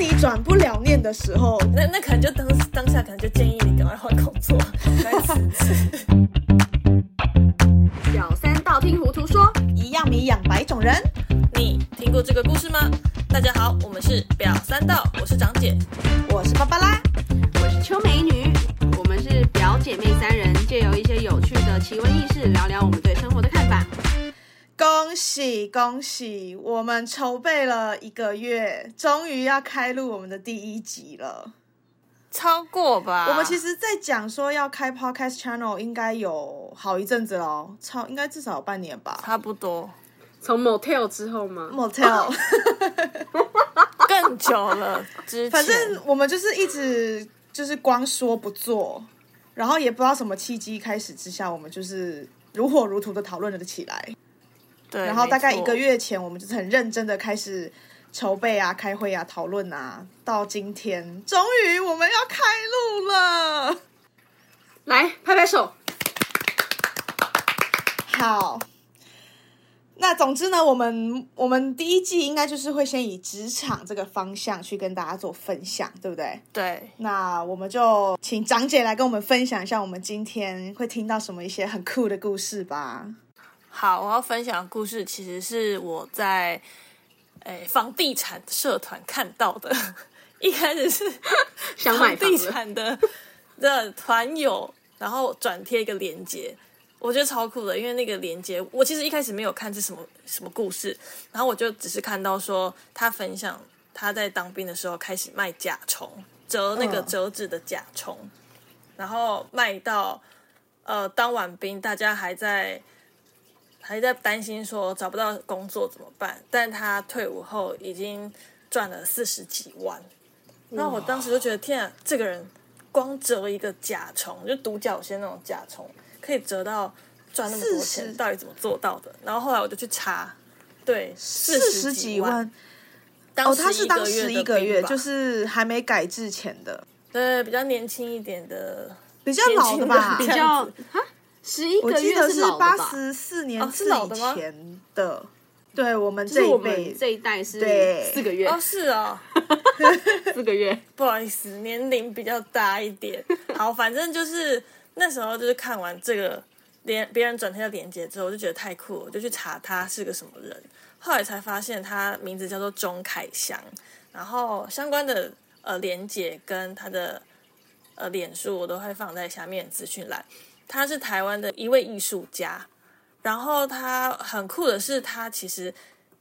你转不了念的时候，那那可能就当当下可能就建议你赶快换工作，该辞职。小三道听糊涂说，一样米养百种人。你听过这个故事吗？大家好，我们是表三道，我是长姐。我是芭芭拉，我是秋美女，我们是表姐妹三人，借由一些有趣的奇闻异事，聊聊我们对生活的。恭喜恭喜！我们筹备了一个月，终于要开录我们的第一集了。超过吧？我们其实，在讲说要开 podcast channel，应该有好一阵子喽，超应该至少有半年吧。差不多从 motel 之后吗？motel，更久了。之前反正我们就是一直就是光说不做，然后也不知道什么契机开始之下，我们就是如火如荼的讨论了起来。对，然后大概一个月前，我们就是很认真的开始筹备啊、开会啊、讨论啊，到今天终于我们要开录了。来拍拍手。好，那总之呢，我们我们第一季应该就是会先以职场这个方向去跟大家做分享，对不对？对，那我们就请长姐来跟我们分享一下，我们今天会听到什么一些很酷的故事吧。好，我要分享的故事其实是我在诶房地产社团看到的。一开始是 想买房地产的的团友，然后转贴一个链接，我觉得超酷的，因为那个链接我其实一开始没有看是什么什么故事，然后我就只是看到说他分享他在当兵的时候开始卖甲虫，折那个嗯折纸的甲虫，然后卖到呃当完兵，大家还在。还在担心说找不到工作怎么办，但他退伍后已经赚了四十几万，然后我当时就觉得天啊，这个人光折一个甲虫，就独角仙那种甲虫，可以折到赚那么多钱，到底怎么做到的？然后后来我就去查，对，四四十十几万，哦，他是当时时一个月，就是还没改制前的，对比较年轻一点的，比较老的吧？比较。哈，十一个月我记得是是老的吧？八十四年哦是老的吗以前的，对我们这一辈们这一代是对四个月，哦是哦，四个月。不好意思，年龄比较大一点。好，反正就是那时候就是看完这个连别人转贴的链接之后，我就觉得太酷了，我就去查他是个什么人。后来才发现他名字叫做钟凯翔，然后相关的呃连接跟他的呃脸书我都会放在下面资讯栏。他是台湾的一位艺术家，然后他很酷的是，他其实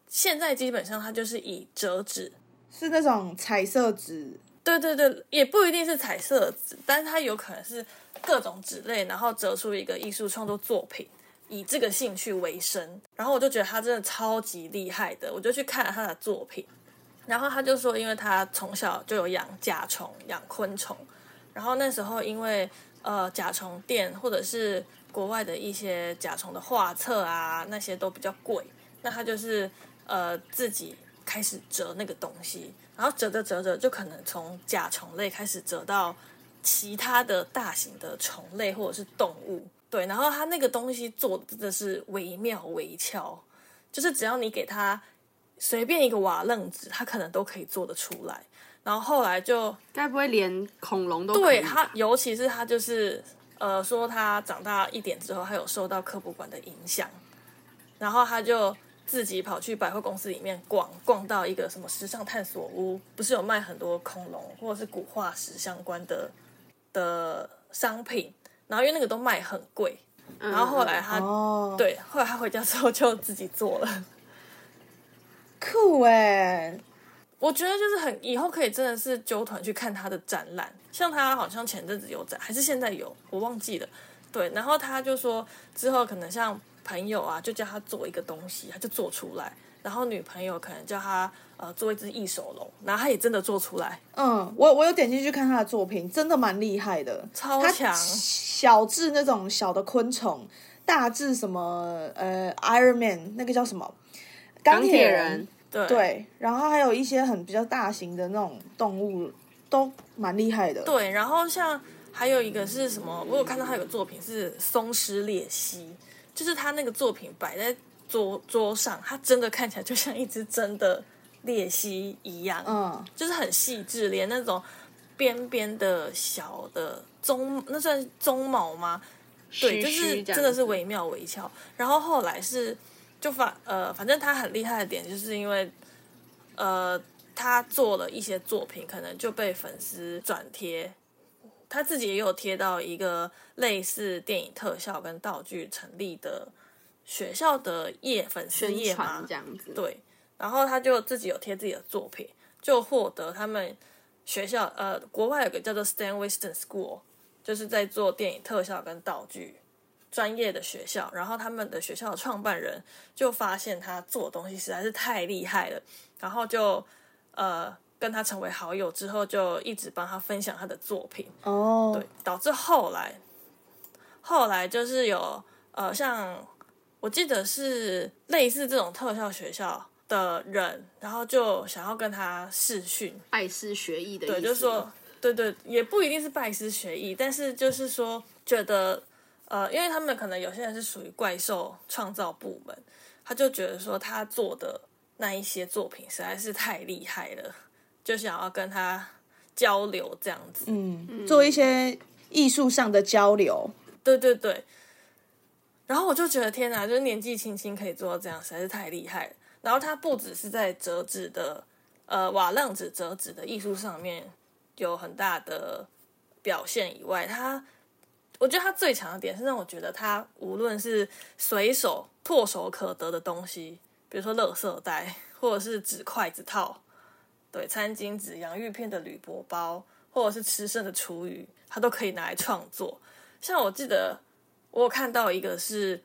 现在基本上他就是以折纸是那种彩色纸，对对对，也不一定是彩色纸，但是他有可能是各种纸类，然后折出一个艺术创作作品，以这个兴趣为生。然后我就觉得他真的超级厉害的，我就去看了他的作品。然后他就说，因为他从小就有养甲虫、养昆虫，然后那时候因为呃甲虫店或者是国外的一些甲虫的画册啊，那些都比较贵，那他就是呃自己开始折那个东西，然后折着折着就可能从甲虫类开始折到其他的大型的虫类或者是动物，对，然后他那个东西做的真的是惟妙惟肖，就是只要你给他随便一个瓦楞纸，他可能都可以做得出来。然后后来就该不会连恐龙都对他，尤其是他就是呃说他长大一点之后，他有受到科普馆的影响，然后他就自己跑去百货公司里面逛，逛到一个什么时尚探索屋，不是有卖很多恐龙或者是古化石相关的的商品，然后因为那个都卖很贵，嗯然后后来他、哦，，对，后来他回家之后就自己做了。酷哎，我觉得就是很以后可以真的是揪团去看他的展览，像他好像前阵子有展，还是现在有，我忘记了。对，然后他就说之后可能像朋友啊，就叫他做一个东西，他就做出来。然后女朋友可能叫他呃做一只异手龙，然后他也真的做出来，嗯，我我有点进去看他的作品，真的蛮厉害的，超强。小至那种小的昆虫，大至什么呃 Iron Man 那个叫什么钢钢铁人人，对对，然后还有一些很比较大型的那种动物，都蛮厉害的。对，然后像还有一个是什么？我有看到他有个作品是松狮鬣蜥，就是他那个作品摆在桌桌上，它真的看起来就像一只真的鬣蜥一样，嗯，就是很细致，连那种边边的小的鬃，那算鬃毛吗？对，就是真的是惟妙惟肖。然后后来是就反呃，反正他很厉害的点，就是因为呃，他做了一些作品，可能就被粉丝转贴。他自己也有贴到一个类似电影特效跟道具成立的学校的业粉丝宣页嘛这，样子。对，然后他就自己有贴自己的作品，就获得他们学校呃国外有个叫做 Stan Winston School，就是在做电影特效跟道具专业的学校，然后他们的学校的创办人就发现他做的东西实在是太厉害了，然后就呃跟他成为好友之后，就一直帮他分享他的作品，哦，对，导致后来后来就是有呃，像我记得是类似这种特效学校的人，然后就想要跟他试训，拜师学艺的意思。对，就是说，对对，也不一定是拜师学艺，但是就是说，觉得呃，因为他们可能有些人是属于怪兽创造部门，他就觉得说他做的那一些作品实在是太厉害了，就想要跟他交流这样子。嗯，做一些艺术上的交流，对对对。然后我就觉得天哪，就是年纪轻轻可以做到这样，实在是太厉害了。然后他不只是在折纸的呃瓦浪纸折纸的艺术上面有很大的表现以外，他我觉得他最强的点是让我觉得他无论是随手唾手可得的东西，比如说垃圾袋或者是纸筷子套，对，餐巾纸、洋芋片的铝箔包，或者是吃剩的厨余，他都可以拿来创作。像我记得我有看到一个是，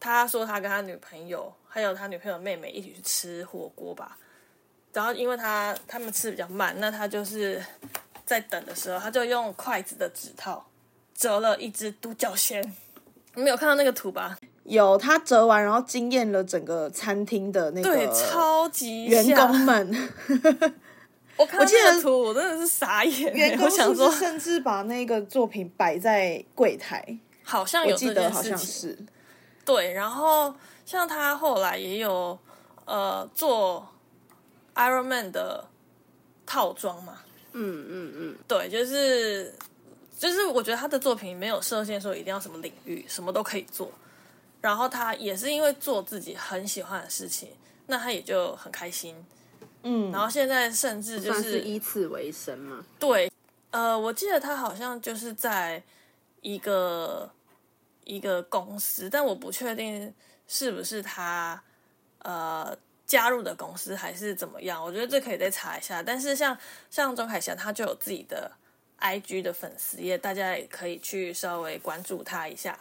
他说他跟他女朋友还有他女朋友妹妹一起去吃火锅吧，然后因为他他们吃比较慢，那他就是在等的时候，他就用筷子的指套折了一只独角仙。你没有看到那个图吧？有他折完，然后惊艳了整个餐厅的那个对，超级员工们。我看到我记得那个图，我真的是傻眼。员工想说不是，甚至把那个作品摆在柜台？好像有这件记得好事情。像是。对，然后像他后来也有呃做 Iron Man 的套装嘛，嗯嗯嗯，对，就是就是我觉得他的作品没有设限说一定要什么领域，什么都可以做。然后他也是因为做自己很喜欢的事情，那他也就很开心。嗯，然后现在甚至就算是以此为生嘛。对，呃，我记得他好像就是在一个一个公司，但我不确定是不是他呃加入的公司还是怎么样。我觉得这可以再查一下。但是像像钟凯翔，他就有自己的 IG 的粉丝页，大家也可以去稍微关注他一下。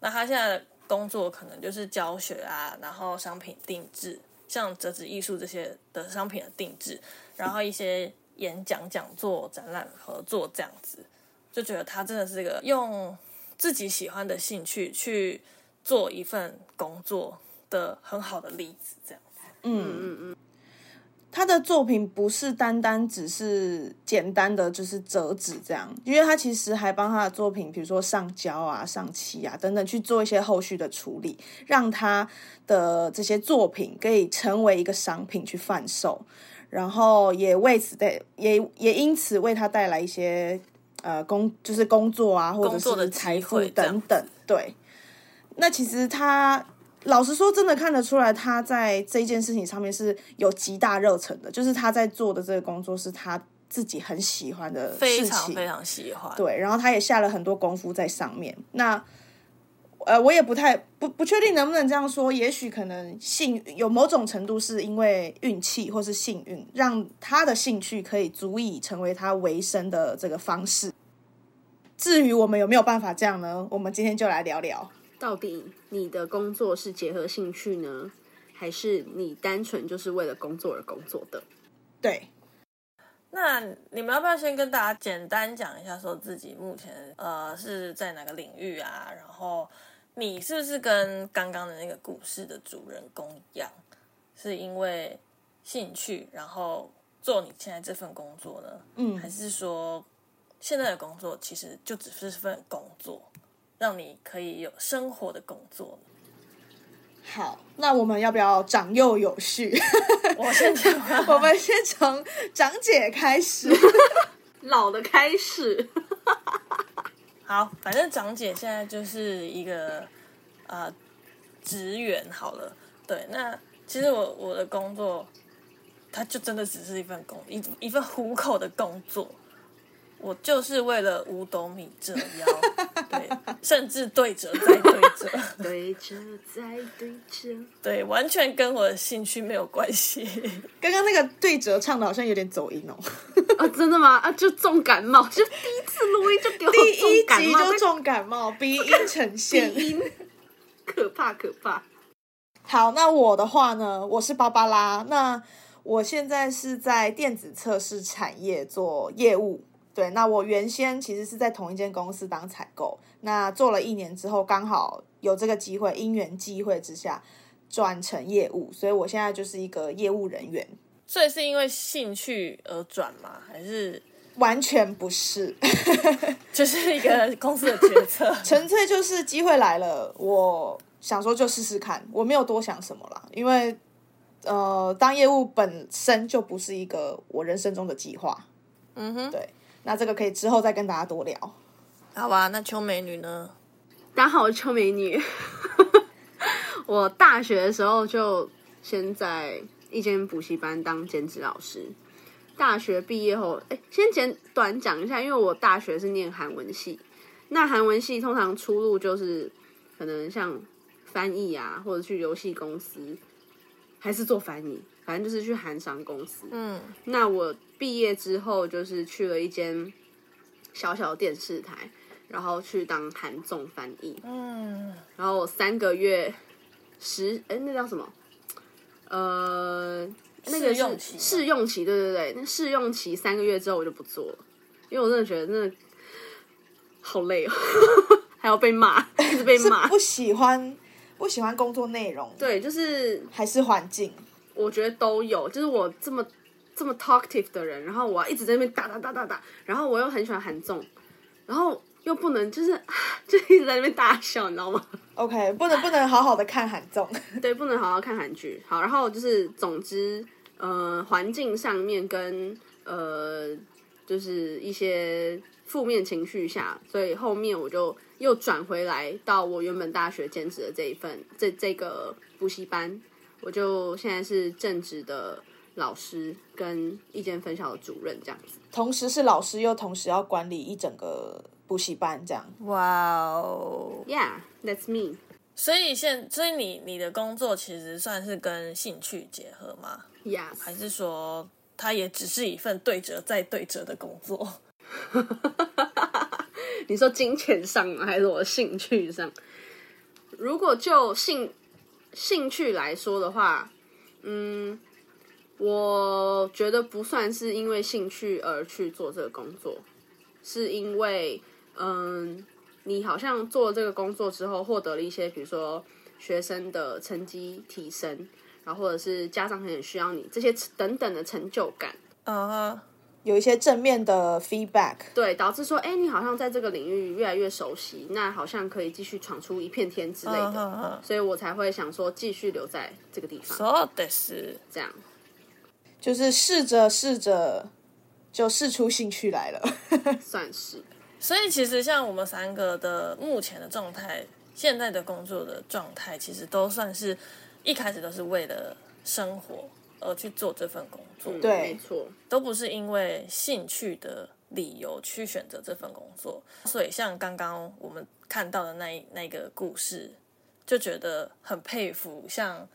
那他现在的工作可能就是教学啊，然后商品定制，像折纸艺术这些的商品的定制，然后一些演讲、讲座、展览合作这样子，就觉得他真的是一个用自己喜欢的兴趣去做一份工作的很好的例子，这样。嗯嗯嗯他的作品不是单单只是简单的就是折纸这样，因为他其实还帮他的作品，比如说上胶啊、上漆啊等等，去做一些后续的处理，让他的这些作品可以成为一个商品去贩售，然后也为此带也也因此为他带来一些呃工就是工作啊，或者是财富等等。对，那其实他老实说，真的看得出来，他在这件事情上面是有极大热忱的，就是他在做的这个工作是他自己很喜欢的非事情，常非常喜欢。对，然后他也下了很多功夫在上面。那呃，我也不太不不确定能不能这样说，也许可能幸有某种程度是因为运气或是幸运，让他的兴趣可以足以成为他维生的这个方式。至于我们有没有办法这样呢？我们今天就来聊聊。到底你的工作是结合兴趣呢，还是你单纯就是为了工作而工作的？对，那你们要不要先跟大家简单讲一下，说自己目前呃是在哪个领域啊？然后你是不是跟刚刚的那个故事的主人公一样，是因为兴趣然后做你现在这份工作呢？嗯还是说现在的工作其实就只是份工作，让你可以有生活的工作呢？好，那我们要不要长幼有序？我先讲啊，我们先从长姐开始。老的开始，好，反正长姐现在就是一个呃职员好了。对，那其实我我的工作，它就真的只是一份工一一份糊口的工作。我就是为了五斗米折腰，对，甚至对折再对折，对折再对折，对，完全跟我的兴趣没有关系。刚刚那个对折唱的好像有点走音哦。啊，真的吗？啊，就重感冒，就第一次录音就给我第一集重感冒，就重感冒，鼻音呈现。鼻音，可怕可怕。好，那我的话呢，我是芭芭拉。那我现在是在电子测试产业做业务。对，那我原先其实是在同一间公司当采购，那做了一年之后，刚好有这个机会，因缘际会之下转成业务，所以我现在就是一个业务人员。所以是因为兴趣而转吗？还是完全不是，就是一个公司的决策？纯粹就是机会来了，我想说就试试看，我没有多想什么啦，因为呃，当业务本身就不是一个我人生中的计划。嗯哼，对，那这个可以之后再跟大家多聊。好吧。那秋美女呢？大家好，我是秋美女。我大学的时候就先在一间补习班当兼职老师。大学毕业后，哎，先简短讲一下，因为我大学是念韩文系，那韩文系通常出路就是可能像翻译啊，或者去游戏公司，还是做翻译，反正就是去韩商公司。嗯，那我毕业之后就是去了一间小小的电视台，然后去当韩综翻译。嗯，然后我三个月实哎，那叫什么？呃，那个是试用试用期，对对对，那试用期三个月之后我就不做了，因为我真的觉得真的好累哦，还要被骂，一直被 骂。是不喜欢不喜欢工作内容，，对，就是还是环境？我觉得都有，就是我这么这么 talkative 的人，然后我要一直在那边打打打打打，然后我又很喜欢韩综，然后又不能就是就一直在那边大笑，你知道吗？OK，不能不能好好的看韩综。对，不能好好看韩剧。好，然后就是总之，呃，环境上面跟呃，就是一些负面情绪下，所以后面我就又转回来到我原本大学兼职的这一份这这个补习班，我就现在是正职的老师跟意见分校的主任这样子。同时是老师，又同时要管理一整个补习班，这样。哇哦！Yeah, that's me. 所以现所以你你的工作其实算是跟兴趣结合吗？Yes. 还是说它也只是一份对折再对折的工作？你说金钱上吗？还是我的兴趣上？如果就兴兴趣来说的话，嗯，我觉得不算是因为兴趣而去做这个工作，是因为嗯，你好像做了这个工作之后，获得了一些，比如说学生的成绩提升，然后或者是家长很需要你这些等等的成就感。嗯哼，有一些正面的 feedback，对，导致说，哎，你好像在这个领域越来越熟悉，那好像可以继续闯出一片天之类的，嗯哼哼，所以我才会想说继续留在这个地方，そうです。这样。 就是试着试着就试出兴趣来了。算是所以其实像我们三个的目前的状态，现在的工作的状态，其实都算是一开始都是为了生活而去做这份工作，对没错，都不是因为兴趣的理由去选择这份工作。所以像刚刚我们看到的那一那个故事，就觉得很佩服，像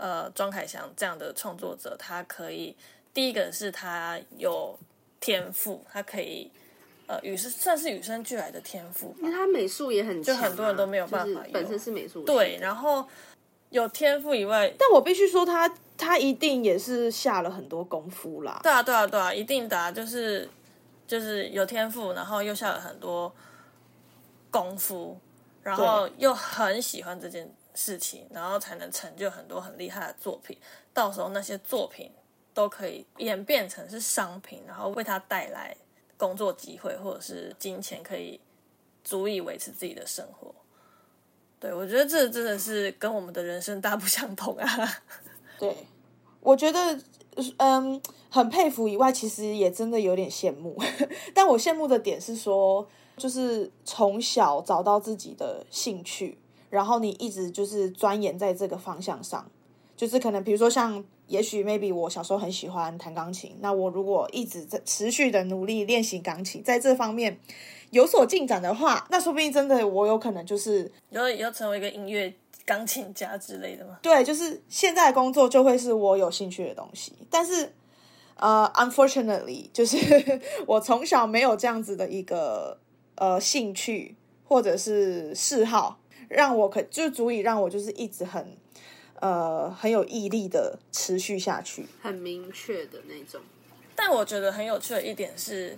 呃庄凯翔这样的创作者，他可以第一个是他有天赋，他可以。呃，与生算是与生俱来的天赋吧因为他美术也很、啊，就很多人都没有办法就是本身是美术对，然后有天赋以外，但我必须说他，他一定也是下了很多功夫啦。对啊，对啊，对啊，一定的、啊，就是就是有天赋，然后又下了很多功夫，然后又很喜欢这件事情，然后才能成就很多很厉害的作品。到时候那些作品都可以演变成是商品，然后为他带来工作机会或者是金钱，可以足以维持自己的生活。对，我觉得这真的是跟我们的人生大不相同啊。对，我觉得嗯很佩服以外，其实也真的有点羡慕。但我羡慕的点是说，就是从小找到自己的兴趣，然后你一直就是钻研在这个方向上，就是可能比如说像。也许 maybe 我小时候很喜欢弹钢琴，那我如果一直在持续的努力练习钢琴，在这方面有所进展的话，那说不定真的我有可能就是要要成为一个音乐钢琴家之类的吗？对，就是现在工作就会是我有兴趣的东西。但是呃，unfortunately，就是 我从小没有这样子的一个呃兴趣或者是嗜好，让我可就足以让我就是一直很。呃，很有毅力的持续下去，很明确的那种。但我觉得很有趣的一点是，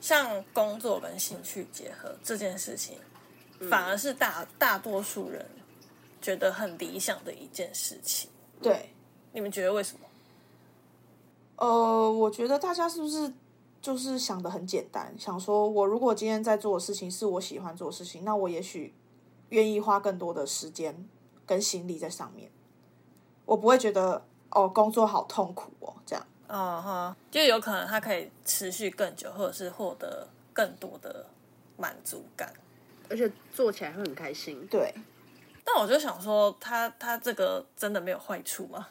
像工作跟兴趣结合这件事情，反而是大大多数人觉得很理想的一件事情。对，你们觉得为什么？呃，我觉得大家是不是就是想的很简单，想说我如果今天在做的事情是我喜欢做的事情，那我也许愿意花更多的时间跟心力在上面。我不会觉得哦，工作好痛苦哦，这样。啊哈，就有可能他可以持续更久，或者是获得更多的满足感，而且做起来会很开心。对。但我就想说，他他这个真的没有坏处吗？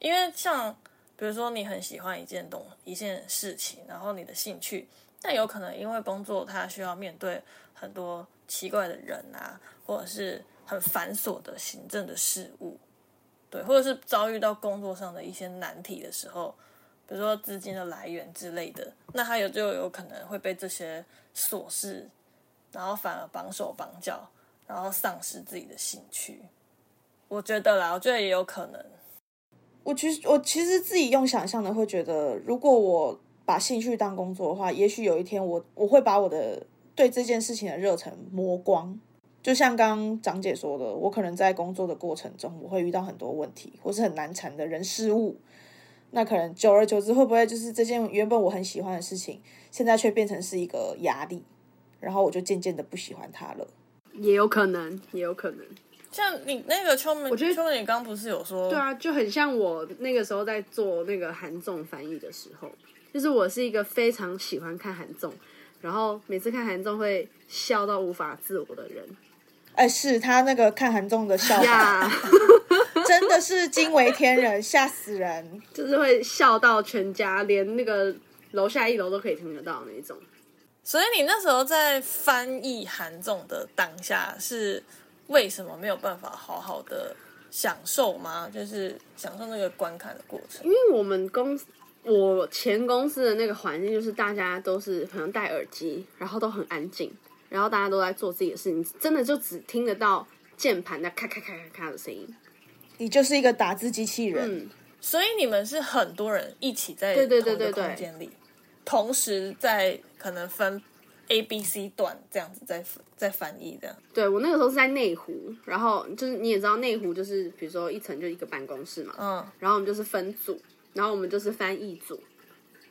因为像比如说你很喜欢一件东一件事情，然后你的兴趣，但有可能因为工作，他需要面对很多奇怪的人啊，或者是很繁琐的行政的事务。对，或者是遭遇到工作上的一些难题的时候，比如说资金的来源之类的，那他有就有可能会被这些琐事，然后反而绑手绑脚，然后丧失自己的兴趣。我觉得啦，我觉得也有可能。我其实我其实自己用想象的会觉得，如果我把兴趣当工作的话，也许有一天我我会把我的对这件事情的热忱磨光。就像刚刚张姐说的，我可能在工作的过程中，我会遇到很多问题，或是很难缠的人事物。那可能久而久之，会不会就是这件原本我很喜欢的事情，现在却变成是一个压力，然后我就渐渐的不喜欢它了？也有可能，也有可能。像你那个秋门，我觉得秋门，你刚不是有说，对啊，就很像我那个时候在做那个韩综翻译的时候，就是我是一个非常喜欢看韩综，然后每次看韩综会笑到无法自我的人。哎，是他那个看韩综的笑呀，真的是惊为天人，吓死人，就是会笑到全家，连那个楼下一楼都可以听得到那种。所以你那时候在翻译韩综的当下，是为什么没有办法好好的享受吗？就是享受那个观看的过程？因为我们公司，我前公司的那个环境，就是大家都是可能戴耳机，然后都很安静。然后大家都在做自己的事情，真的就只听得到键盘的咔咔咔咔咔的声音。你就是一个打字机器人，嗯所以你们是很多人一起在对对对对空间里，同时在可能分 A、B、C 段这样子在在翻译这样。对我那个时候是在内湖，然后就是你也知道内湖就是比如说一层就一个办公室嘛，嗯，然后我们就是分组，然后我们就是翻译组，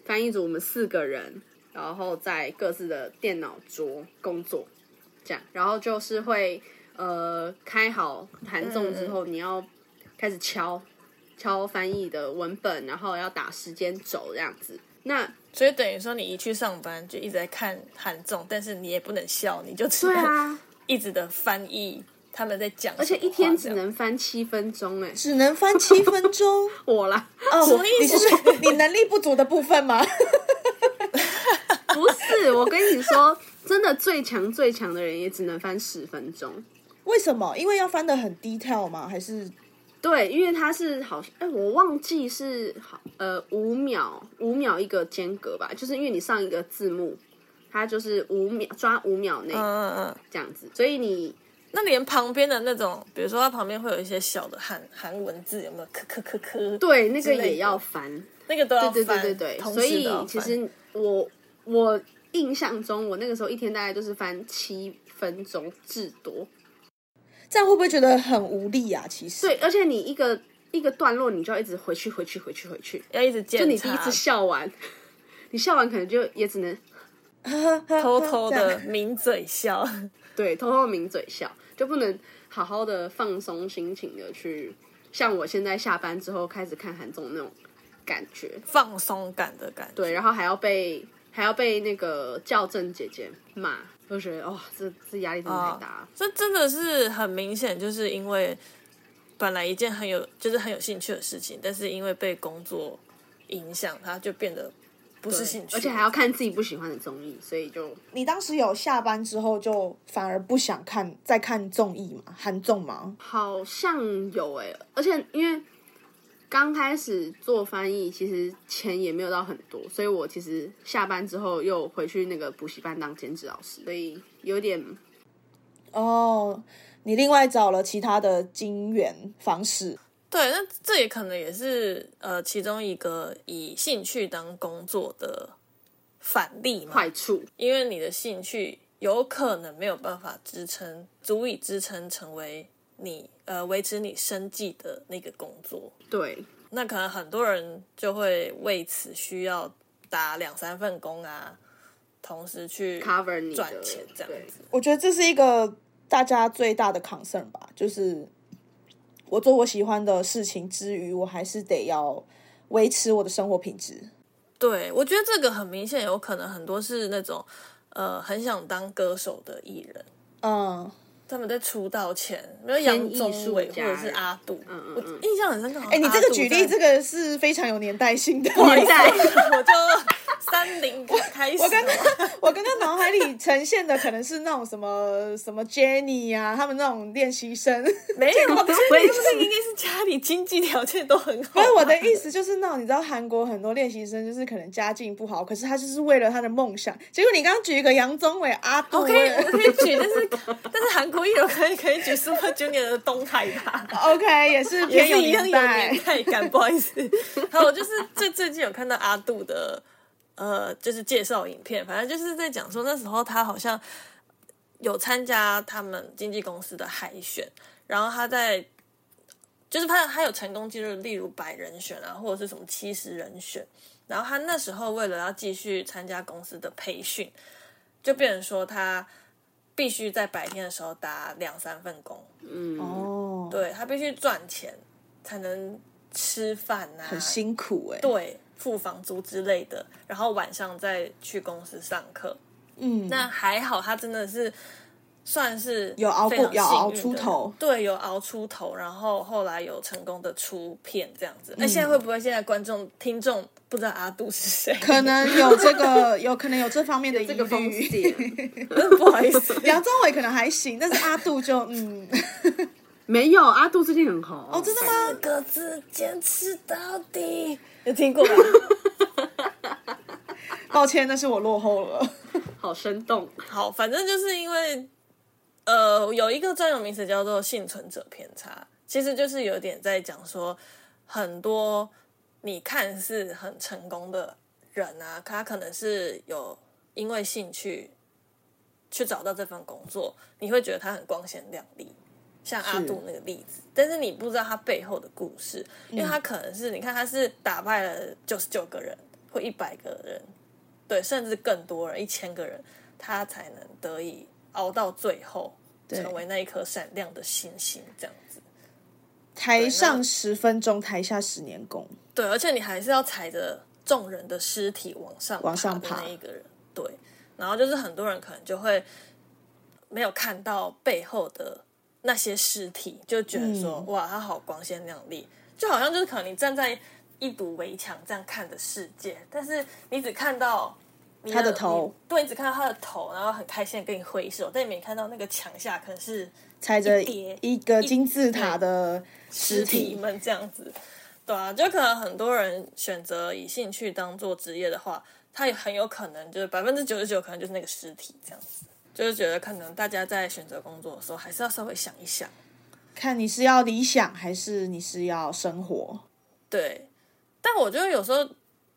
翻译组我们四个人。然后在各自的电脑桌工作，这样，然后就是会呃开好弹奏之后，你要开始敲敲翻译的文本，然后要打时间轴这样子。那所以等于说，你一去上班就一直在看韩综，但是你也不能笑，你就只能 一直的翻译他们在讲，而且一天只能翻七分钟，哎，只能翻七分钟，我啦，哦，你是 你能力不足的部分吗？不是，我跟你说，真的最强最强的人也只能翻十分钟。为什么？因为要翻的很低跳吗？还是对，因为它是好像哎，我忘记是好呃五秒五秒一个间隔吧，就是因为你上一个字幕，它就是五秒抓五秒内，嗯嗯嗯，这样子。所以你那连旁边的那种，比如说它旁边会有一些小的韩韩文字，有没有？咳咳咳咳，对，那个也要翻，那个都要翻，对对对对。所以其实我。我印象中，我那个时候一天大概就是翻七分钟至多，这样会不会觉得很无力啊？其实？对，而且你一个一个段落，你就要一直回去回去回去回去，要一直就你第一次笑完，你笑完可能就也只能 偷偷的抿嘴笑，对，偷偷抿嘴笑，就不能好好的放松心情的去，像我现在下班之后开始看韩综那种感觉，放松感的感觉。对，然后还要被还要被那个校正姐姐骂，就觉得哇、这这压力真的太大了。这真的是很明显，就是因为本来一件很有就是很有兴趣的事情，但是因为被工作影响，它就变得不是兴趣，而且还要看自己不喜欢的综艺，所以就你当时有下班之后就反而不想看再看综艺嘛？韩综吗？好像有诶、而且因为刚开始做翻译，其实钱也没有到很多，所以我其实下班之后又回去那个补习班当兼职老师，所以有点哦，你另外找了其他的金源方式。对，那这也可能也是呃其中一个以兴趣当工作的反例嘛，坏处。因为你的兴趣有可能没有办法支撑，足以支撑成为你呃维持你生计的那个工作。对，那可能很多人就会为此需要打两三份工啊，同时去 cover 你的赚钱这样子。我觉得这是一个大家最大的 concern 吧，就是我做我喜欢的事情之余，我还是得要维持我的生活品质。对，我觉得这个很明显，有可能很多是那种呃很想当歌手的艺人，嗯，他们在出道前，没有杨宗纬或者是阿杜，嗯嗯我印象很深刻。哎、你这个举例，这个是非常有年代性的。年代 我就三零开始，我刚刚我刚刚脑海里呈现的可能是那种什么什么 Jenny 呀、他们那种练习生。没有，不是，不是应该是家里经济条件都很好。不是我的意思，就是那种你知道韩国很多练习生就是可能家境不好，可是他就是为了他的梦想。结果你刚刚举一个杨宗纬、阿杜，我可以，我可以举，但是但是韩国艺人可以可以举 Super Junior 的东海吧。OK 也是 也一样有年。代感，不好意思。还有就是最最近有看到阿杜的呃，就是介绍影片，反正就是在讲说那时候他好像有参加他们经纪公司的海选，然后他在就是他他有成功进入，例如百人选啊，或者是什么七十人选，然后他那时候为了要继续参加公司的培训，就变成说他必须在白天的时候打两三份工，嗯，哦，对他必须赚钱才能吃饭呐、很辛苦哎、对，付房租之类的，然后晚上再去公司上课。嗯，那还好，他真的是算是有熬过有熬出头对，有熬出头，然后后来有成功的出片这样嗯子。那、现在会不会现在观众听众不知道阿杜是谁？可能有这个，有可能有这方面的疑这个风虑。险 不好意思，杨宗纬可能还行，但是阿杜就嗯，没有阿杜最近很红哦，真的吗？四个字坚持到底，有听过吧？抱歉，那是我落后了。好生动。好，反正就是因为呃，有一个专有名词叫做幸存者偏差，其实就是有点在讲说，很多你看似很成功的人啊，他可能是有因为兴趣去找到这份工作，你会觉得他很光鲜亮丽。像阿杜那个例子，但是你不知道他背后的故事，因为他可能是、你看他是打败了九十九个人或一百个人，对，甚至更多人，一千个人，他才能得以熬到最后，成为那一颗闪亮的星星，这样子。台上十分钟，台下十年功。对，而且你还是要踩着众人的尸体往上往上爬那一个人，对。然后就是很多人可能就会没有看到背后的那些尸体，就觉得说、嗯哇，他好光鲜亮丽，就好像就是可能你站在一堵围墙这样看的世界，但是你只看到你他的头你对，你只看到他的头，然后很开心的跟你挥手，但你没看到那个墙下可能是踩着一个金字塔的尸尸体体，们这样子，对啊，就可能很多人选择以兴趣当做职业的话，他也很有可能就是百分之九十九可能就是那个尸体这样子，就是觉得可能大家在选择工作的时候，还是要稍微想一想，看你是要理想还是你是要生活。对。但我觉得有时候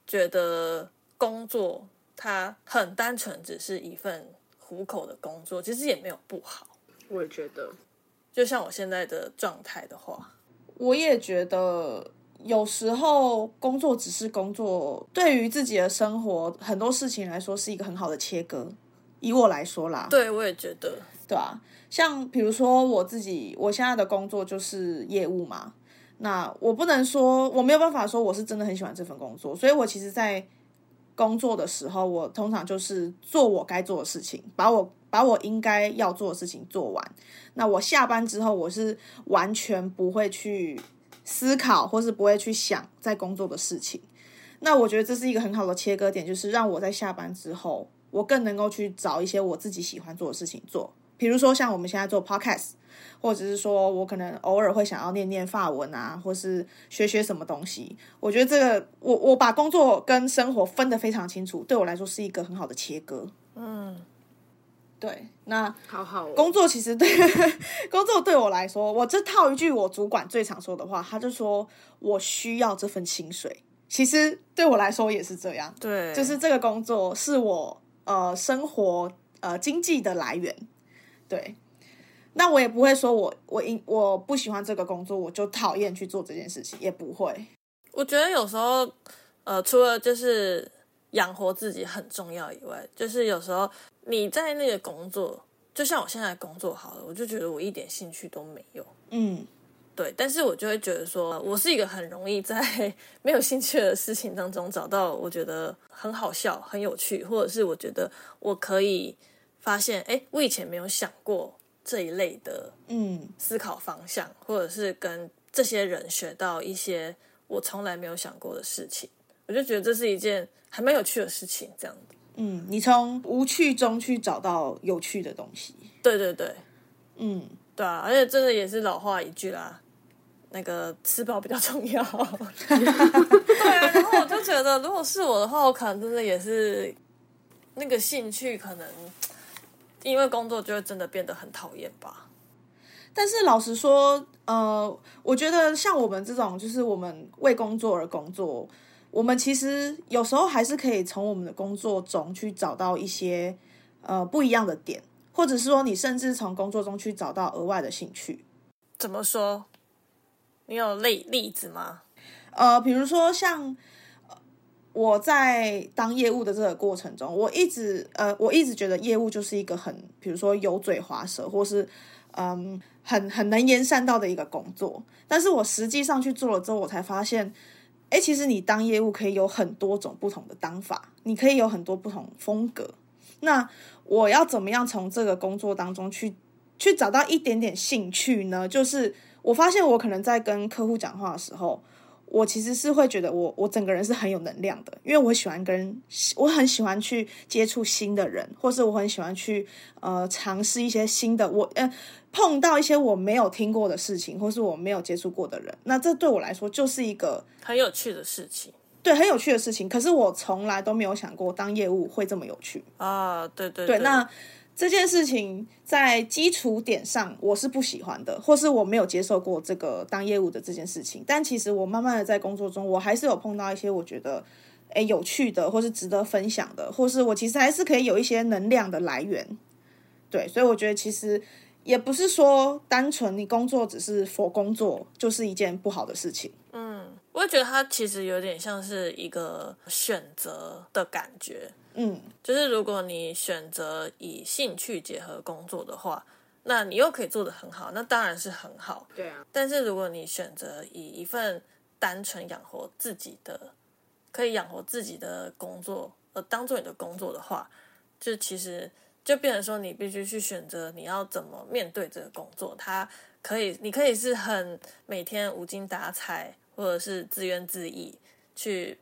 觉得工作它很单纯，只是一份糊口的工作，其实也没有不好。我也觉得，就像我现在的状态的话，我也觉得有时候工作只是工作，对于自己的生活很多事情来说是一个很好的切割。以我来说啦，对我也觉得，对啊，像比如说我自己，我现在的工作就是业务嘛，那我不能说我没有办法说我是真的很喜欢这份工作，所以我其实，在工作的时候，我通常就是做我该做的事情，把我把我应该要做的事情做完。那我下班之后，我是完全不会去思考，或是不会去想在工作的事情。那我觉得这是一个很好的切割点，就是让我在下班之后，我更能够去找一些我自己喜欢做的事情做。比如说像我们现在做 podcast，或者是说我可能偶尔会想要念念法文啊，或是学学什么东西。我觉得这个我我把工作跟生活分得非常清楚，对我来说是一个很好的切割。嗯，对，那好好、哦、工作其实对 工作对我来说，我这套一句我主管最常说的话，他就说我需要这份薪水。其实对我来说也是这样，对，就是这个工作是我呃生活呃经济的来源。对，那我也不会说我我因我不喜欢这个工作，我就讨厌去做这件事情，也不会。我觉得有时候，呃，除了就是养活自己很重要以外，就是有时候你在那个工作，就像我现在工作好了，我就觉得我一点兴趣都没有。嗯，对，但是我就会觉得说，我是一个很容易在没有兴趣的事情当中找到我觉得很好笑、很有趣，或者是我觉得我可以。发现，哎，我以前没有想过这一类的，嗯，思考方向，或者是跟这些人学到一些我从来没有想过的事情，我就觉得这是一件还蛮有趣的事情。这样子，嗯，你从无趣中去找到有趣的东西，对对对，嗯，对啊，而且真的也是老话一句啦，那个吃饱比较重要。对啊，然后我就觉得，如果是我的话，我可能真的也是那个兴趣可能。因为工作就会真的变得很讨厌吧。但是老实说，呃，我觉得像我们这种，就是我们为工作而工作，我们其实有时候还是可以从我们的工作中去找到一些呃不一样的点，或者是说，你甚至从工作中去找到额外的兴趣。怎么说？你有例例子吗？呃，比如说像。我在当业务的这个过程中，我一直呃，我一直觉得业务就是一个很，比如说油嘴滑舌，或是嗯，很很能言善道的一个工作。但是我实际上去做了之后，我才发现，哎，其实你当业务可以有很多种不同的当法，你可以有很多不同风格。那我要怎么样从这个工作当中去去找到一点点兴趣呢？就是我发现我可能在跟客户讲话的时候。我其实是会觉得我我整个人是很有能量的，因为我喜欢跟我很喜欢去接触新的人，或是我很喜欢去呃尝试一些新的我呃碰到一些我没有听过的事情，或是我没有接触过的人，那这对我来说就是一个很有趣的事情，对，很有趣的事情。可是我从来都没有想过当业务会这么有趣啊！对对对，那。这件事情在基础点上我是不喜欢的，或是我没有接受过这个当业务的这件事情。但其实我慢慢的在工作中，我还是有碰到一些我觉得诶有趣的，或是值得分享的，或是我其实还是可以有一些能量的来源。对，所以我觉得其实也不是说单纯你工作只是佛工作就是一件不好的事情。嗯，我也觉得它其实有点像是一个选择的感觉。嗯，就是如果你选择以兴趣结合工作的话，那你又可以做得很好，那当然是很好。对啊。但是如果你选择以一份单纯养活自己的、可以养活自己的工作而当做你的工作的话，就其实就变成说你必须去选择你要怎么面对这个工作。它可以，你可以是很每天无精打采，或者是自怨自艾去。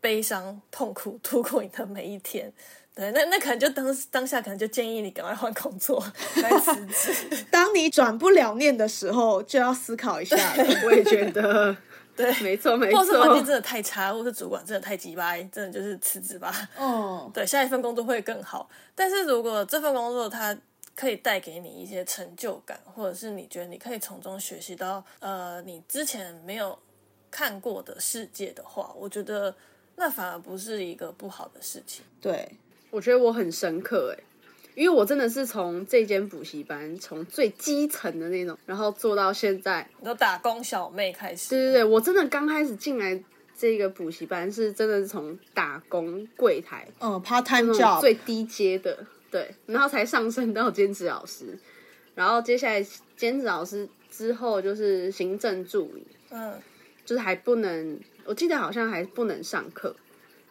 悲伤、痛苦度过你的每一天，对，那那可能就当当下可能就建议你赶快换工作 来辞职。当你转不了念的时候，就要思考一下了。我也觉得，对，没错没错。或是环境真的太差，或是主管真的太鸡巴，真的就是辞职吧。哦，对，下一份工作会更好。但是如果这份工作它可以带给你一些成就感，或者是你觉得你可以从中学习到呃你之前没有看过的世界的话，我觉得。那反而不是一个不好的事情。对，我觉得我很深刻哎，因为我真的是从这间补习班，从最基层的那种，然后做到现在，都打工小妹开始。对对对，我真的刚开始进来这个补习班，是真的是从打工柜台，嗯，part time job 最低阶的，对，然后才上升到兼职老师，然后接下来兼职老师之后就是行政助理，嗯，就是还不能，我记得好像还不能上课，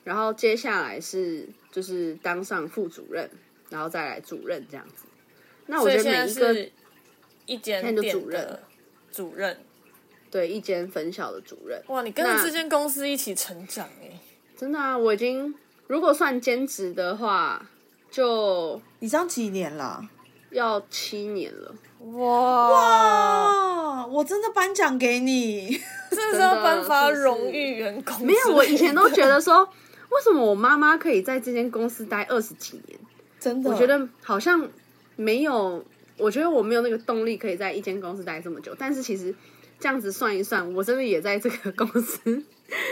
然后接下来是就是当上副主任，然后再来主任这样子。那我觉得每一个是一间店主任的主任。对一间分校的主任，哇，你跟着那这间公司一起成长哎，真的啊，我已经如果算兼职的话，就你这样几年了？要七年了。哇，啊，我真的颁奖给你。这是要颁发荣誉员工。没有，我以前都觉得说，为什么我妈妈可以在这间公司待二十几年？真的，我觉得好像没有，我觉得我没有那个动力可以在一间公司待这么久。但是其实这样子算一算，我真的也在这个公司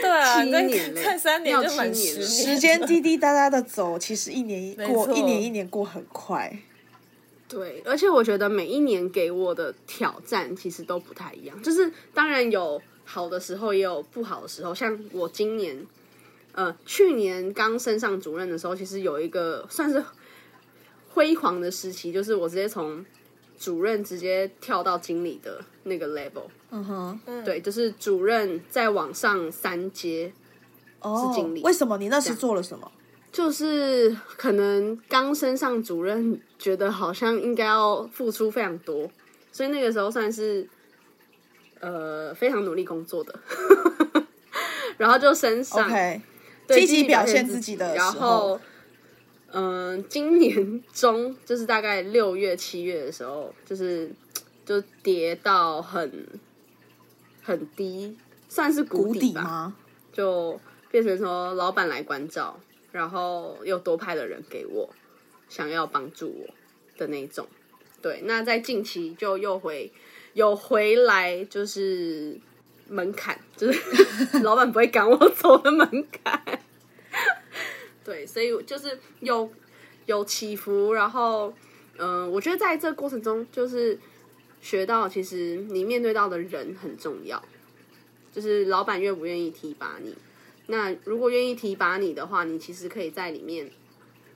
对啊，七年嘞再三年要就满七年十年，时间滴滴答答的走，其实一年一过，一年一年过很快。对，而且我觉得每一年给我的挑战其实都不太一样，就是当然有好的时候，也有不好的时候。像我今年，呃，去年刚升上主任的时候，其实有一个算是辉煌的时期，就是我直接从主任直接跳到经理的那个 level。嗯哼，对，就是主任再往上三阶，是，经理为什么你那时做了什么？就是可能刚升上主任，觉得好像应该要付出非常多，所以那个时候算是呃非常努力工作的，然后就升上积极表现现自己的然后嗯、今年中就是大概六月七月的时候，就是就跌到很很低，算是谷谷底吧。就变成说老板来关照，然后又多派了人给我，想要帮助我的那种。对，那在近期就又回有回来，就是门槛，就是 老板不会赶我走的门槛。对，所以就是有有起伏，然后嗯、我觉得在这个过程中，就是学到其实你面对到的人很重要。就是老板愿不愿意提拔你。那如果愿意提拔你的话，你其实可以在里面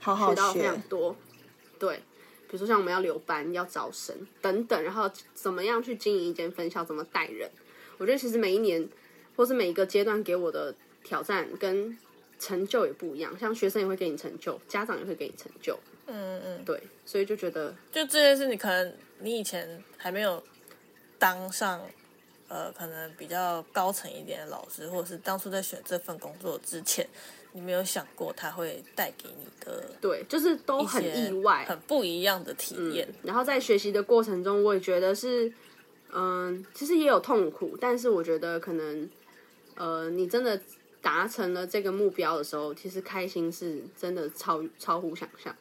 好好学到非常，多。对，比如说像我们要留班、要招生等等，然后怎么样去经营一间分校，怎么带人。我觉得其实每一年或是每一个阶段给我的挑战跟成就也不一样，像学生也会给你成就，家长也会给你成就。嗯嗯，对，所以就觉得就这件事，你可能你以前还没有当上呃，可能比较高层一点的老师，或者是当初在选这份工作之前，你没有想过它会带给你的对，就是都很意外，很不一样的体验。然后在学习的过程中，我也觉得是，嗯，其实也有痛苦，但是我觉得可能，呃，你真的达成了这个目标的时候，其实开心是真的超超乎想象。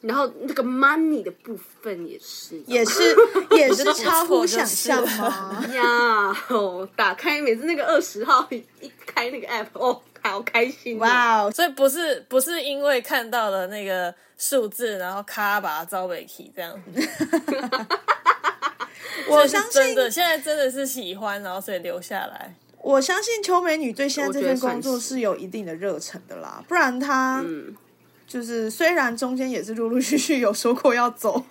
然后那个 money 的部分也是，也是 也是超乎想象了吗？呀，哦，打开每次那个二十号一一开那个 app，哦，好开心、哦，哇哦，所以不是不是因为看到了那个数字，然后咔把它招尾起这样，我相信真的现在真的是喜欢，然后所以留下来。我相信邱美女对现在这份工作是是有一定的热忱的啦，不然她嗯，就是虽然中间也是陆陆续续有说过要走，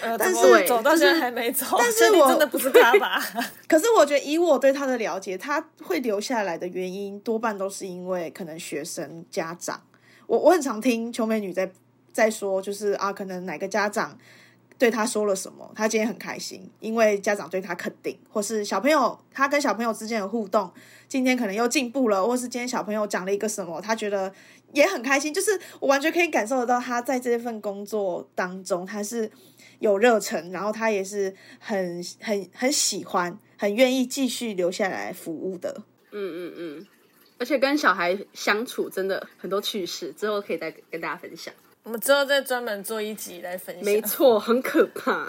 呃，但是走到现在还没走，但是我真的不是他吧？可是我觉得以我对他的了解，他会留下来的原因多半都是因为可能学生家长，我我很常听邱美女在在说，就是啊，可能哪个家长。对她说了什么，她今天很开心，因为家长对她肯定，或是小朋友他跟小朋友之间的互动，今天可能又进步了，或是今天小朋友讲了一个什么，他觉得也很开心。就是我完全可以感受得到，他在这份工作当中，他是有热忱，然后他也是很很很喜欢，很愿意继续留下来服务的。嗯嗯嗯，而且跟小孩相处真的很多趣事，之后可以再跟大家分享。我们之后再专门做一集来分享。没错，很可怕。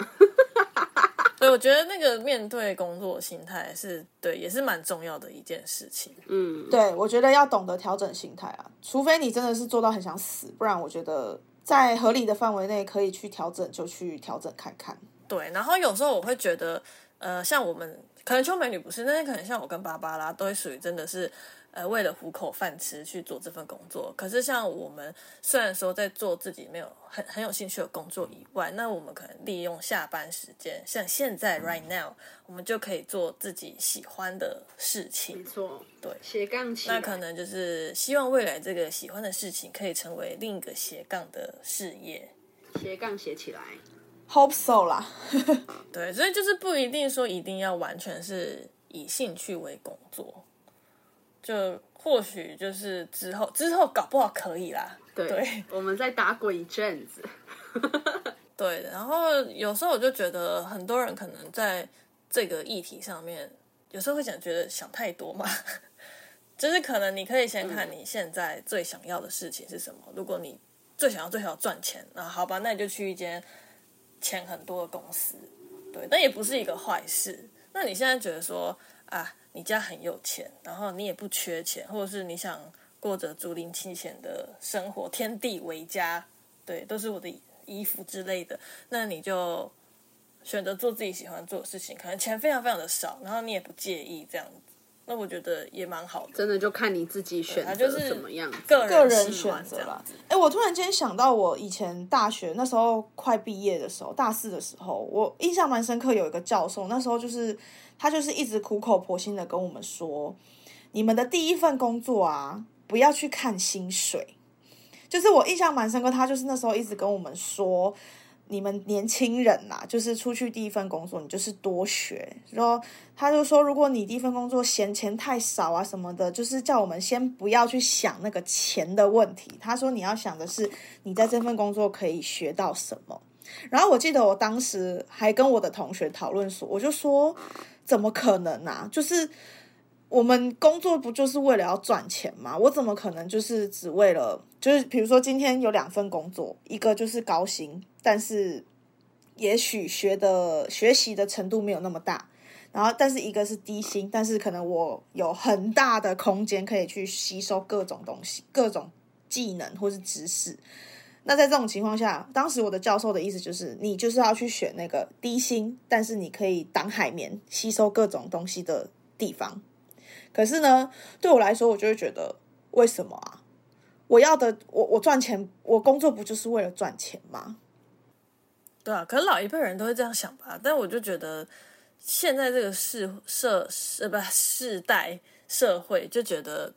所以我觉得那个面对工作心态是对，也是蛮重要的一件事情。嗯，对，我觉得要懂得调整心态啊，除非你真的是做到很想死，不然我觉得在合理的范围内可以去调整，就去调整看看。对，然后有时候我会觉得，呃，像我们可能秋美女不是，但是可能像我跟芭芭拉都会属于真的是呃为了糊口饭吃去做这份工作。可是像我们虽然说在做自己没有很很有兴趣的工作以外，那我们可能利用下班时间，像现在 right now，我们就可以做自己喜欢的事情没情。错，对斜杠起来那可能就是希望未来这个喜欢的事情可以成为另一个斜杠的事业。斜杠写起来，Hope so 啦。对，所以就是不一定说一定要完全是以兴趣为工作，就或许就是之后之后搞不好可以啦。对，对我们再打滚一阵子，对，然后有时候我就觉得很多人可能在这个议题上面，有时候会想觉得想太多嘛。就是可能你可以先看你现在最想要的事情是什么。如果你最想要最想要赚钱，那好吧，那你就去一间钱很多的公司，对，但也不是一个坏事。那你现在觉得说啊，你家很有钱，然后你也不缺钱，或者是你想过着竹林清闲的生活，天地为家，对，都是我的衣服之类的，那你就选择做自己喜欢做的事情，可能钱非常非常的少，然后你也不介意这样子，那我觉得也蛮好的。真的就看你自己选择它就是怎么样子。个个人喜选择啦。哎、我突然间想到，我以前大学那时候快毕业的时候，大四的时候，我印象蛮深刻，有一个教授，那时候就是他就是一直苦口婆心的跟我们说，你们的第一份工作啊，不要去看薪水。就是我印象蛮深刻，他就是那时候一直跟我们说，你们年轻人呐、就是出去第一份工作，你就是多学。然后他就说，如果你第一份工作嫌钱太少啊什么的，就是叫我们先不要去想那个钱的问题。他说你要想的是，你在这份工作可以学到什么。然后我记得我当时还跟我的同学讨论说，我就说怎么可能啊？就是我们工作不就是为了要赚钱吗？我怎么可能就是只为了就是比如说今天有两份工作，一个就是高薪，但是也许学的学习的程度没有那么大。然后，但是一个是低薪，但是可能我有很大的空间可以去吸收各种东西、各种技能或是知识。那在这种情况下，当时我的教授的意思就是，你就是要去选那个低薪，但是你可以当海绵吸收各种东西的地方。可是呢，对我来说，我就会觉得，为什么啊？我要的，我我赚钱，我工作不就是为了赚钱吗？对啊，可是老一辈人都会这样想吧？但我就觉得现在这个世社呃不世代社会，就觉得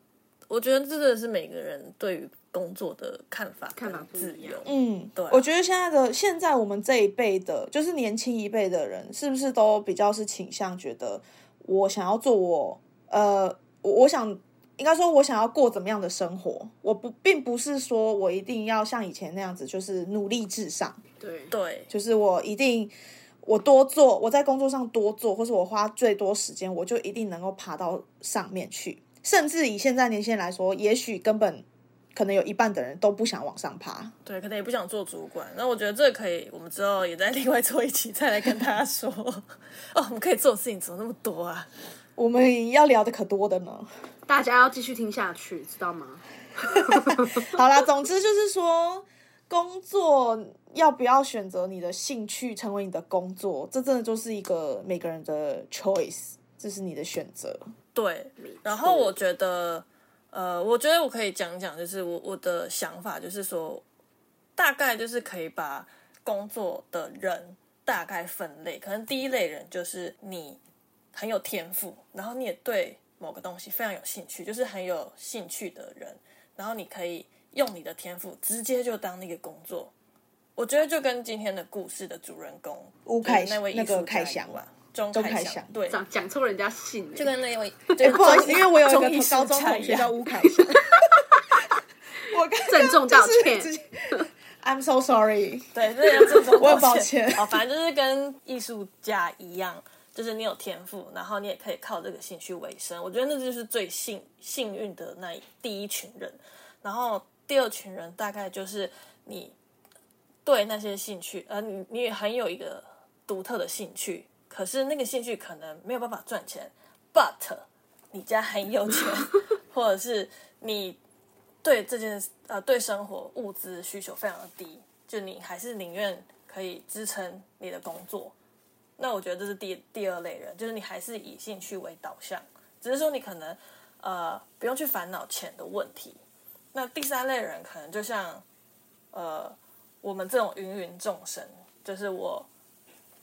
我觉得真的是每个人对于工作的看法看法自不一样由。嗯，对啊我觉得现在的现在我们这一辈的，就是年轻一辈的人，是不是都比较是倾向觉得我想要做我呃，我我想应该说我想要过怎么样的生活，我不并不是说我一定要像以前那样子，就是努力至上，对，对，就是我一定我多做，我在工作上多做，或是我花最多时间，我就一定能够爬到上面去。甚至以现在年轻人来说，也许根本可能有一半的人都不想往上爬。对，可能也不想做主管。那我觉得这个可以，我们之后也在另外做一期，再来跟大家说。哦，我们可以做的事情怎么那么多啊？我们要聊的可多的呢。大家要继续听下去，知道吗？好啦，总之就是说，工作要不要选择你的兴趣成为你的工作，这真的就是一个每个人的 choice，这是你的选择。对，然后我觉得，呃，我觉得我可以讲讲，就是我我的想法，就是说，大概就是可以把工作的人大概分类，可能第一类人就是你很有天赋，然后你也对某个东西非常有兴趣，就是很有兴趣的人，然后你可以用你的天赋直接就当那个工作。我觉得就跟今天的故事的主人公吴凯那位艺那个凯翔吧钟钟凯翔对，讲讲错人家姓欸，就跟那位，哎、不好意思，因为我有一个高中同学叫吴凯翔，我刚郑重道歉 I'm so sorry。对，这要郑重我很道抱歉哦，反正就是跟艺术家一样，就是你有天赋，然后你也可以靠这个兴趣为生。我觉得那就是最幸幸运的那一第一群人。然后第二群人大概就是你对那些兴趣，呃，你你也很有一个独特的兴趣，可是那个兴趣可能没有办法赚钱，but 你家很有钱，或者是你对这件呃对生活物资需求非常的低，就你还是宁愿可以支撑你的工作。那我觉得这是第第二类人，就是你还是以兴趣为导向，只是说你可能呃不用去烦恼钱的问题。那第三类人可能就像呃我们这种芸芸众生，就是我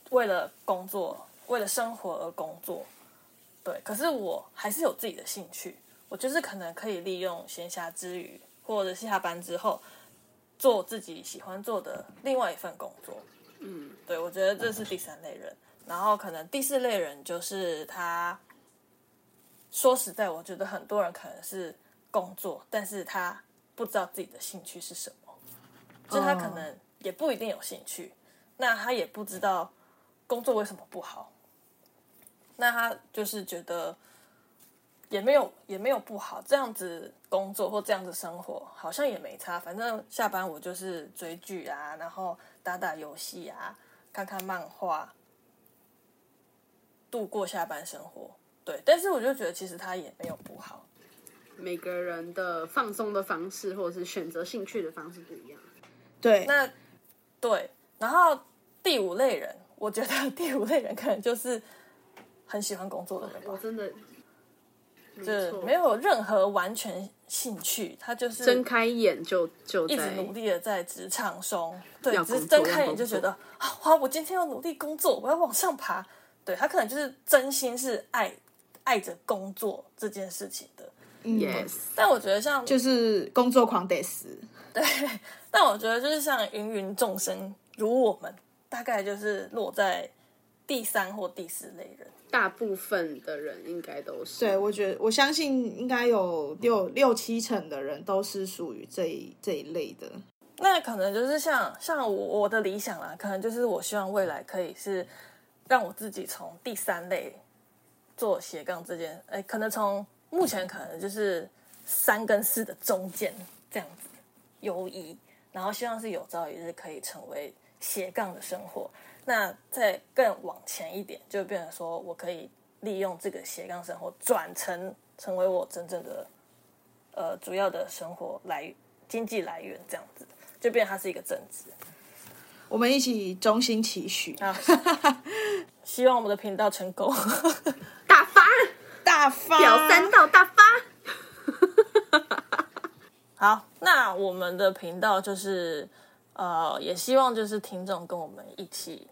为了工作、为了生活而工作，对，可是我还是有自己的兴趣，我就是可能可以利用闲暇之余或者下班之后做自己喜欢做的另外一份工作。嗯，对，我觉得这是第三类人。然后可能第四类人就是他，说实在，我觉得很多人可能是工作，但是他不知道自己的兴趣是什么，就他可能也不一定有兴趣，那他也不知道工作为什么不好，那他就是觉得也没有也没有不好，这样子工作或这样子生活好像也没差，反正下班我就是追剧啊，然后打打游戏啊，看看漫画。度过下班生活，对，但是我就觉得其实他也没有不好。每个人的放松的方式，或者是选择兴趣的方式不一样。对，那对，然后第五类人，我觉得第五类人可能就是很喜欢工作的人吧，我真的，就没有任何完全兴趣，他就是睁开眼就就一直努力的在职场中，对，只是睁开眼就觉得啊，好，我今天要努力工作，我要往上爬。对他可能就是真心是爱爱着工作这件事情的，嗯 yes，但我觉得像就是工作狂得死。对，但我觉得就是像芸芸众生如我们，大概就是落在第三或第四类人。大部分的人应该都是对，我觉得我相信应该有六六七成的人都是属于这一这一类的。那可能就是像像我我的理想啦，可能就是我希望未来可以是让我自己从第三类做斜杠这件，哎，可能从目前可能就是三跟四的中间这样子游移，然后希望是有朝一日可以成为斜杠的生活。那再更往前一点，就变成说我可以利用这个斜杠生活转成成为我真正的呃主要的生活来经济来源，这样子就变成它是一个正职。我们一起衷心期许，啊，希望我们的频道成功。大发大发表三道大发。好，那我们的频道就是呃，也希望就是听众跟我们一起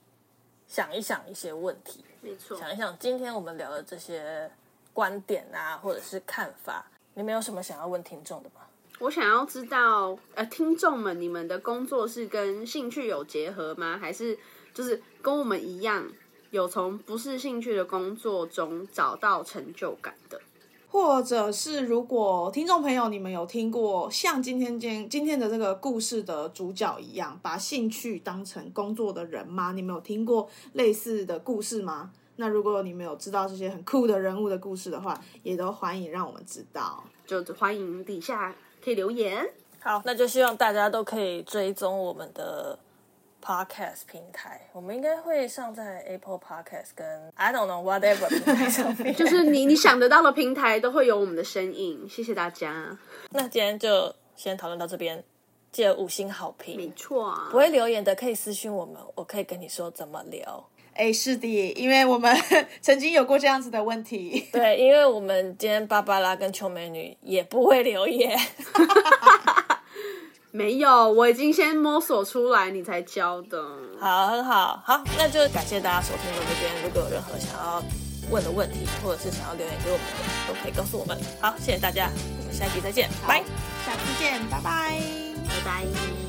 想一想一些问题，没错，想一想今天我们聊的这些观点啊，或者是看法，你们有什么想要问听众的吗？我想要知道，呃，听众们，你们的工作是跟兴趣有结合吗？还是就是跟我们一样，有从不是兴趣的工作中找到成就感的？或者是如果听众朋友你们有听过像今天今今天的这个故事的主角一样，把兴趣当成工作的人吗？你们有听过类似的故事吗？那如果你们有知道这些很酷的人物的故事的话，也都欢迎让我们知道。就欢迎底下可以留言。好，那就希望大家都可以追踪我们的 podcast 平台，我们应该会上在 Apple Podcast 跟 I don't know whatever 平台上面。就是你你想得到的平台都会有我们的身影，谢谢大家。那今天就先讨论到这边，记得五星好评没。错啊不，会留言的可以私信我们，我可以跟你说怎么聊。哎，是的，因为我们 曾经有过这样子的问题。对，因为我们今天芭芭拉跟秋美女也不会留言。没有，我已经先摸索出来，你才教的。好，很好，好，那就感谢大家收听到这边。如果有任何想要问的问题，或者是想要留言给我们的，都可以告诉我们。好，谢谢大家，我们下期再见，拜。下期见，拜拜。拜拜。